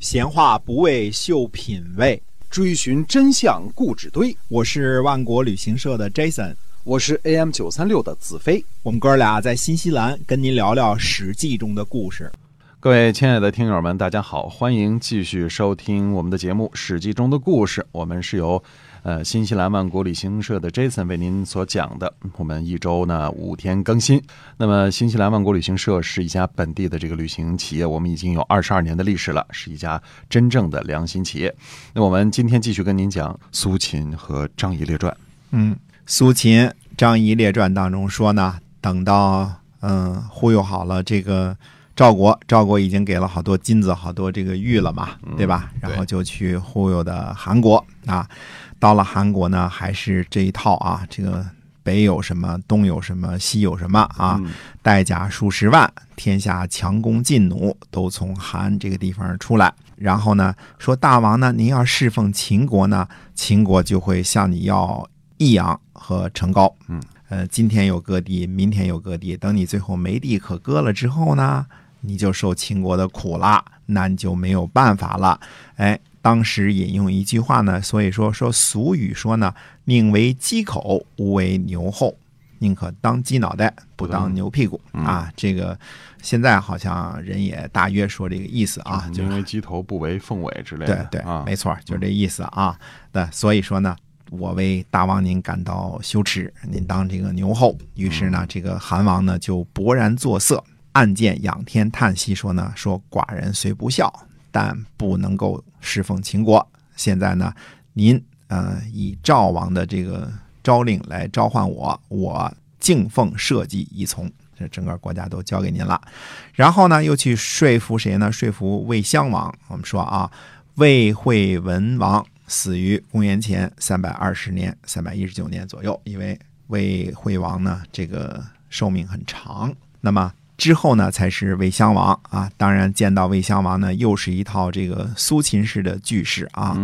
闲话不为秀品味，追寻真相故纸堆。我是万国旅行社的 Jason，我是 AM 九三六的子飞。我们哥俩在新西兰跟您聊聊《史记》中的故事。各位亲爱的听友们，大家好，欢迎继续收听我们的节目《史记》中的故事。我们是由呃新西兰万国旅行社的 Jason 为您所讲的。我们一周呢五天更新。那么新西兰万国旅行社是一家本地的这个旅行企业，我们已经有二十二年的历史了，是一家真正的良心企业。那我们今天继续跟您讲苏秦和张仪列传。嗯，苏秦张仪列传当中说呢，等到嗯忽悠好了这个。赵国，赵国已经给了好多金子、好多这个玉了嘛，对吧？然后就去忽悠的韩国啊。到了韩国呢，还是这一套啊。这个北有什么，东有什么，西有什么啊？代价数十万，天下强弓劲弩都从韩这个地方出来。然后呢，说大王呢，您要侍奉秦国呢，秦国就会向你要益阳和成高。嗯，呃，今天有割地，明天有割地，等你最后没地可割了之后呢？你就受秦国的苦了，那你就没有办法了。哎，当时引用一句话呢，所以说说俗语说呢，宁为鸡口，无为牛后，宁可当鸡脑袋，不当牛屁股啊。这个现在好像人也大约说这个意思啊，宁为鸡头，不为凤尾之类的。对对，没错，就是这意思啊。对，所以说呢，我为大王您感到羞耻，您当这个牛后。于是呢，这个韩王呢就勃然作色。暗箭仰天叹息说呢：“说寡人虽不孝，但不能够侍奉秦国。现在呢，您呃以赵王的这个诏令来召唤我，我敬奉社稷依从。这整个国家都交给您了。然后呢，又去说服谁呢？说服魏襄王。我们说啊，魏惠文王死于公元前三百二十年、三百一十九年左右。因为魏惠王呢，这个寿命很长。那么。”之后呢，才是魏襄王啊。当然，见到魏襄王呢，又是一套这个苏秦式的句式啊。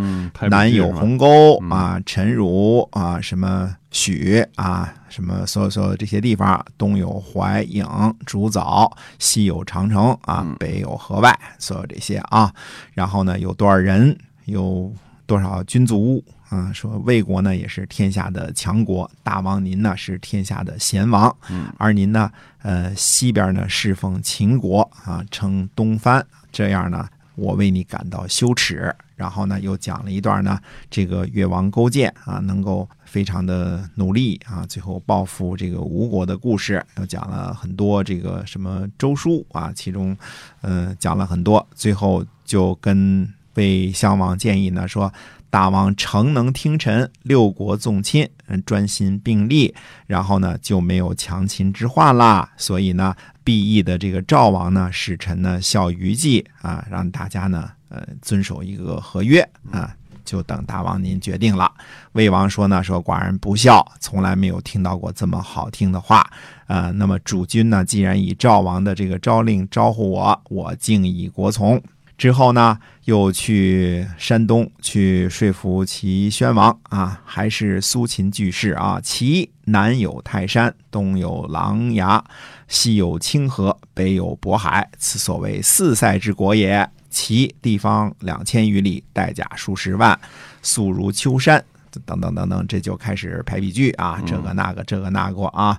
南有鸿沟啊，陈如啊，什么许啊，什么所有所有这些地方，东有淮颍竹枣，西有长城啊，北有河外，所有这些啊。然后呢，有多少人，有多少军卒。啊，说魏国呢也是天下的强国，大王您呢是天下的贤王，而您呢，呃，西边呢侍奉秦国啊，称东藩，这样呢，我为你感到羞耻。然后呢，又讲了一段呢，这个越王勾践啊，能够非常的努力啊，最后报复这个吴国的故事，又讲了很多这个什么周书啊，其中，呃，讲了很多，最后就跟魏襄王建议呢说。大王诚能听臣，六国纵亲，专心并立，然后呢就没有强秦之患啦。所以呢，毕义的这个赵王呢，使臣呢效于计啊，让大家呢呃遵守一个合约啊，就等大王您决定了。魏王说呢，说寡人不孝，从来没有听到过这么好听的话啊。那么主君呢，既然以赵王的这个诏令招呼我，我敬以国从。之后呢，又去山东去说服齐宣王啊，还是苏秦句式啊。齐南有泰山，东有琅琊，西有清河，北有渤海，此所谓四塞之国也。齐地方两千余里，带甲数十万，素如丘山，等等等等，这就开始排比句啊，这个那个，这个那个啊。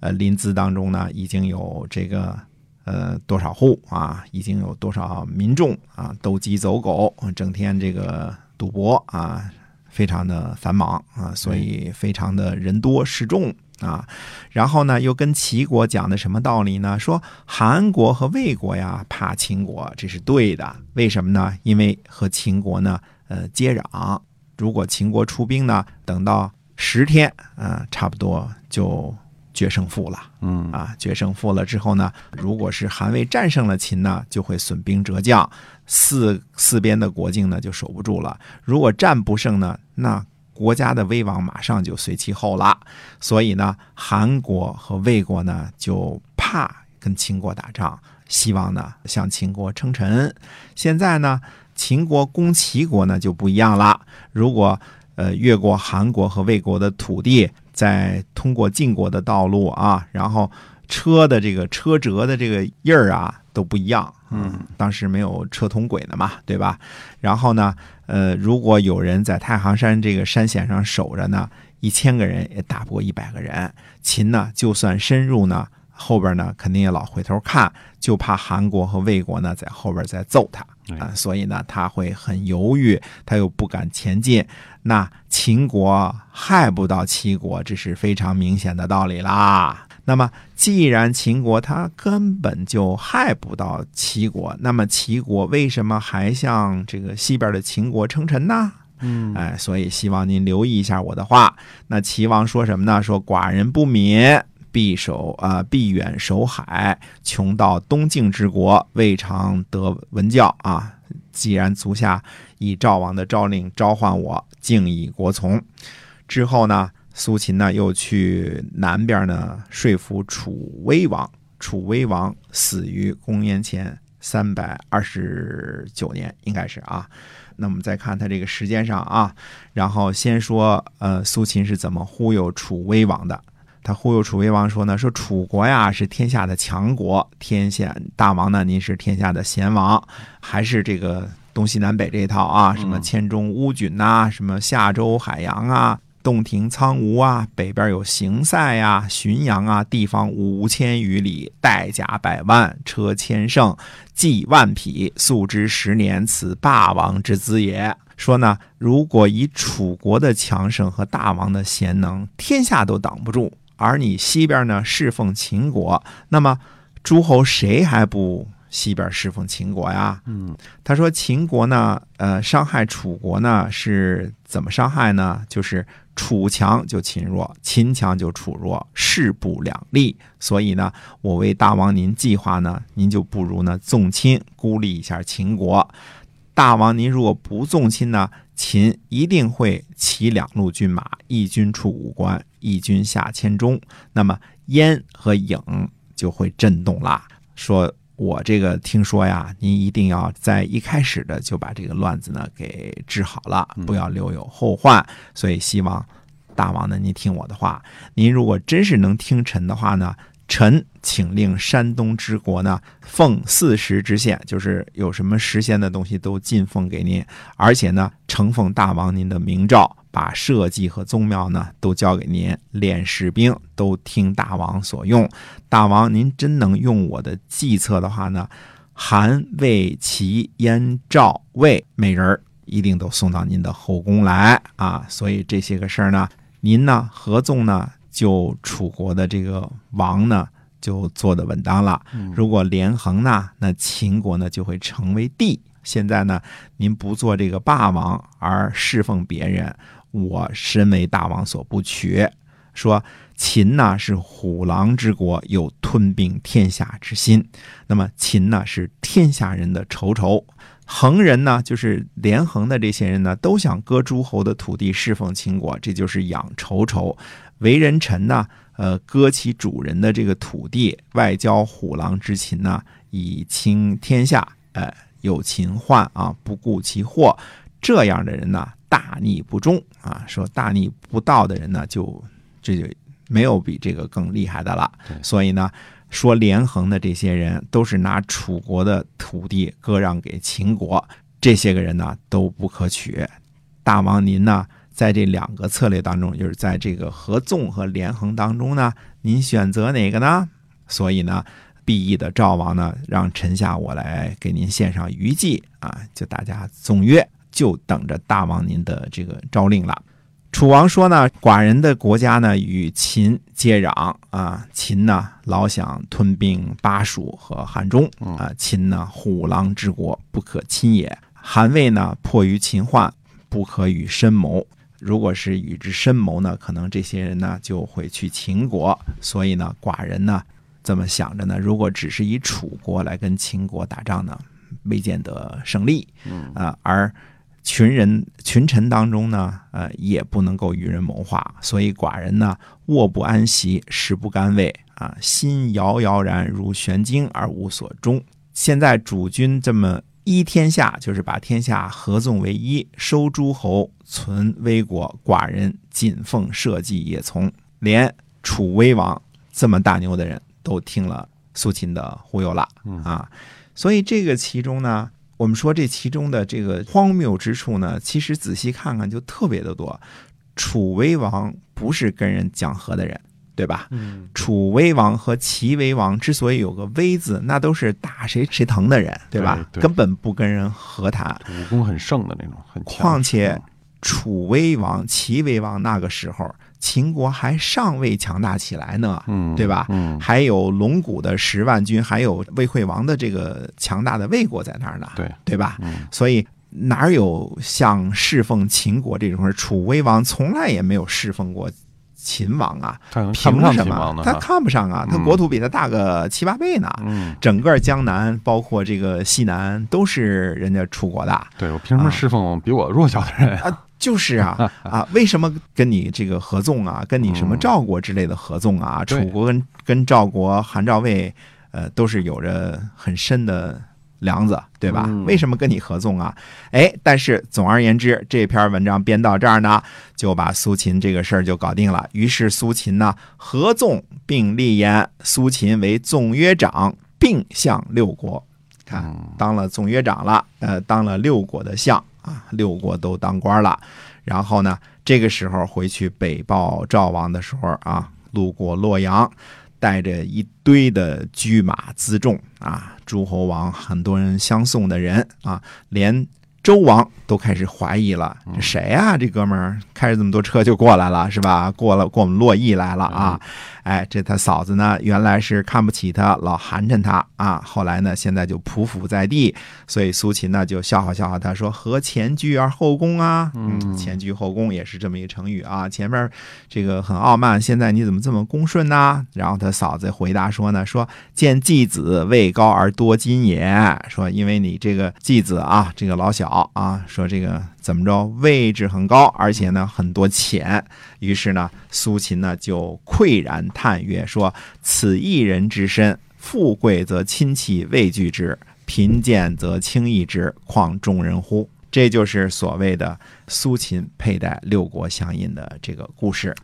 呃，临淄当中呢，已经有这个。呃，多少户啊？已经有多少民众啊？斗鸡走狗，整天这个赌博啊，非常的繁忙啊，所以非常的人多势众啊。然后呢，又跟齐国讲的什么道理呢？说韩国和魏国呀怕秦国，这是对的。为什么呢？因为和秦国呢，呃，接壤。如果秦国出兵呢，等到十天啊，差不多就。决胜负了，嗯啊，决胜负了之后呢，如果是韩魏战胜了秦呢，就会损兵折将，四四边的国境呢就守不住了。如果战不胜呢，那国家的危亡马上就随其后了。所以呢，韩国和魏国呢就怕跟秦国打仗，希望呢向秦国称臣。现在呢，秦国攻齐国呢就不一样了。如果呃越过韩国和魏国的土地。再通过晋国的道路啊，然后车的这个车辙的这个印儿啊都不一样嗯，当时没有车同轨的嘛，对吧？然后呢，呃，如果有人在太行山这个山险上守着呢，一千个人也打不过一百个人。秦呢，就算深入呢，后边呢肯定也老回头看，就怕韩国和魏国呢在后边再揍他啊、所以呢他会很犹豫，他又不敢前进。那秦国害不到齐国，这是非常明显的道理啦。那么，既然秦国他根本就害不到齐国，那么齐国为什么还向这个西边的秦国称臣呢？嗯，哎，所以希望您留意一下我的话。那齐王说什么呢？说寡人不敏，必守啊、必远守海，穷到东晋之国，未尝得闻教啊。既然足下以赵王的诏令召唤我，敬以国从。之后呢，苏秦呢又去南边呢说服楚威王。楚威王死于公元前三百二十九年，应该是啊。那我们再看他这个时间上啊，然后先说呃苏秦是怎么忽悠楚威王的。他忽悠楚威王说呢，说楚国呀是天下的强国，天下大王呢您是天下的贤王，还是这个东西南北这一套啊，什么黔中乌郡呐、什么夏州海洋啊。洞庭苍梧啊，北边有行塞呀、浔阳啊，地方五千余里，带甲百万，车千乘，骑万匹，素之十年，此霸王之资也。说呢，如果以楚国的强盛和大王的贤能，天下都挡不住。而你西边呢侍奉秦国，那么诸侯谁还不西边侍奉秦国呀？嗯，他说秦国呢，呃，伤害楚国呢是怎么伤害呢？就是楚强就秦弱，秦强就楚弱，势不两立。所以呢，我为大王您计划呢，您就不如呢纵亲孤立一下秦国。大王您如果不纵亲呢，秦一定会骑两路军马，一军出武关，一军下黔中，那么燕和郢就会震动啦。说我这个听说呀，您一定要在一开始的就把这个乱子呢给治好了，不要留有后患。所以希望大王呢，您听我的话，您如果真是能听臣的话呢，臣请令山东之国呢奉四时之献，就是有什么时限的东西都进奉给您，而且呢承奉大王您的明诏，把社稷和宗庙呢都交给您，练士兵都听大王所用。大王您真能用我的计策的话呢，韩魏齐燕赵魏美人一定都送到您的后宫来啊！所以这些个事儿呢，您呢合纵呢，就楚国的这个王呢就做得稳当了。如果连横呢，那秦国呢就会成为帝。现在呢，您不做这个霸王而侍奉别人，我身为大王所不取。说秦呢是虎狼之国，有吞并天下之心。那么秦呢是天下人的仇仇，横人呢就是连横的这些人呢，都想割诸侯的土地侍奉秦国，这就是养仇仇。为人臣呢，呃，割其主人的这个土地，外交虎狼之秦呢，以清天下，呃，有秦患啊，不顾其祸。这样的人呢，大逆不忠啊，说大逆不道的人呢，就这就没有比这个更厉害的了。所以呢，说连横的这些人都是拿楚国的土地割让给秦国，这些个人呢都不可取。大王您呢，在这两个策略当中，就是在这个合纵和连横当中呢，您选择哪个呢？所以呢，毕义的赵王呢，让臣下我来给您献上虞姬啊，就大家纵约，就等着大王您的这个诏令了。楚王说呢，寡人的国家呢与秦接壤啊，秦呢老想吞并巴蜀和汉中啊，秦呢虎狼之国，不可侵也。韩魏呢迫于秦患，不可与深谋。如果是与之深谋呢，可能这些人呢就会去秦国。所以呢，寡人呢这么想着呢，如果只是以楚国来跟秦国打仗呢，未见得胜利。嗯啊，而群人群臣当中呢，呃，也不能够与人谋划，所以寡人呢，卧不安席，食不甘味啊，心摇摇然如悬惊而无所终。现在主君这么一天下，就是把天下合纵为一，收诸侯，存魏国，寡人谨奉社稷也从。连楚威王这么大牛的人都听了苏秦的忽悠了嗯啊，所以这个其中呢，我们说这其中的这个荒谬之处呢，其实仔细看看就特别的多。楚威王不是跟人讲和的人，对吧？嗯，楚威王和齐威王之所以有个威字，那都是打谁谁疼的人，对吧？对对根本不跟人和谈。武功很盛的那种，很强况且嗯楚威王、齐威王那个时候，秦国还尚未强大起来呢，嗯，对吧？嗯，还有龙骨的十万军，还有魏惠王的这个强大的魏国在那儿呢，对，对吧？嗯所以哪有像侍奉秦国这种事？楚威王从来也没有侍奉过秦王啊，凭什么？他看不上啊，他嗯国土比他大个七八倍呢。嗯，整个江南，包括这个西南，都是人家楚国的。对我凭什么啊侍奉比我弱小的人？啊，就是啊 啊，为什么跟你这个合纵啊，跟你什么嗯赵国之类的合纵啊？对楚国跟跟赵国、韩赵魏，呃，都是有着很深的梁子，对吧？嗯为什么跟你合纵啊？哎，但是总而言之，这篇文章编到这儿呢，就把苏秦这个事儿就搞定了。于是苏秦呢，合纵并立言，苏秦为纵约长，并向六国。当了总约长了，呃，当了六国的相啊，六国都当官了。然后呢，这个时候回去北报赵王的时候啊，路过洛阳，带着一堆的车马辎重啊，诸侯王很多人相送的人啊，连周王都开始怀疑了，这谁啊？这哥们儿开着这么多车就过来了，是吧？过了过我们洛邑来了啊！哎，这他嫂子呢，原来是看不起他，老寒碜他啊。后来呢，现在就匍匐在地，所以苏秦呢就笑话笑话他说：“何前居而后恭啊？”嗯，前居后恭也是这么一个成语啊。前面这个很傲慢，现在你怎么这么恭顺呢？然后他嫂子回答说呢：“说见季子位高而多金也。说因为你这个季子啊，这个老小啊，说这个怎么着位置很高，而且呢很多钱。于是呢，苏秦呢就喟然叹曰：“说此一人之身，富贵则亲戚畏惧之，贫贱则轻易之，况众人乎？”这就是所谓的苏秦佩戴六国相印的这个故事。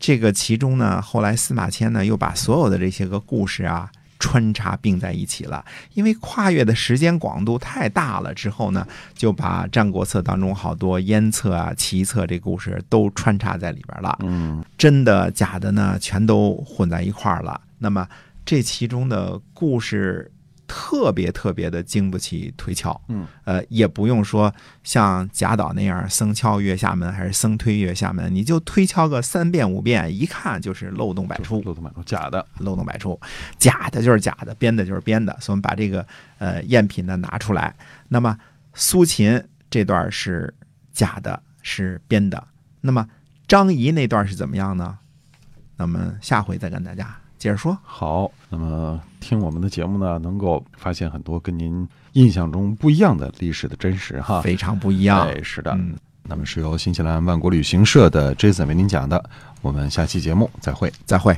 这个其中呢，后来司马迁呢又把所有的这些个故事啊穿插并在一起了，因为跨越的时间广度太大了。之后呢，就把《战国策》当中好多燕策啊、齐策这故事都穿插在里边了。嗯真的假的呢，全都混在一块儿了。那么这其中的故事特别特别的经不起推敲，嗯，呃，也不用说像贾岛那样僧敲月下门还是僧推月下门，你就推敲个三遍五遍，一看就是漏洞百出。漏洞百出，假的，漏洞百出，假的就是假的，编的就是编的。所以我们把这个呃赝品呢拿出来。那么苏秦这段是假的，是编的。那么张仪那段是怎么样呢？那么下回再跟大家接着说。好，那么听我们的节目呢，能够发现很多跟您印象中不一样的历史的真实哈。非常不一样。对，是的。嗯，那么是由新西兰万国旅行社的 Jason 为您讲的，我们下期节目再会。再会。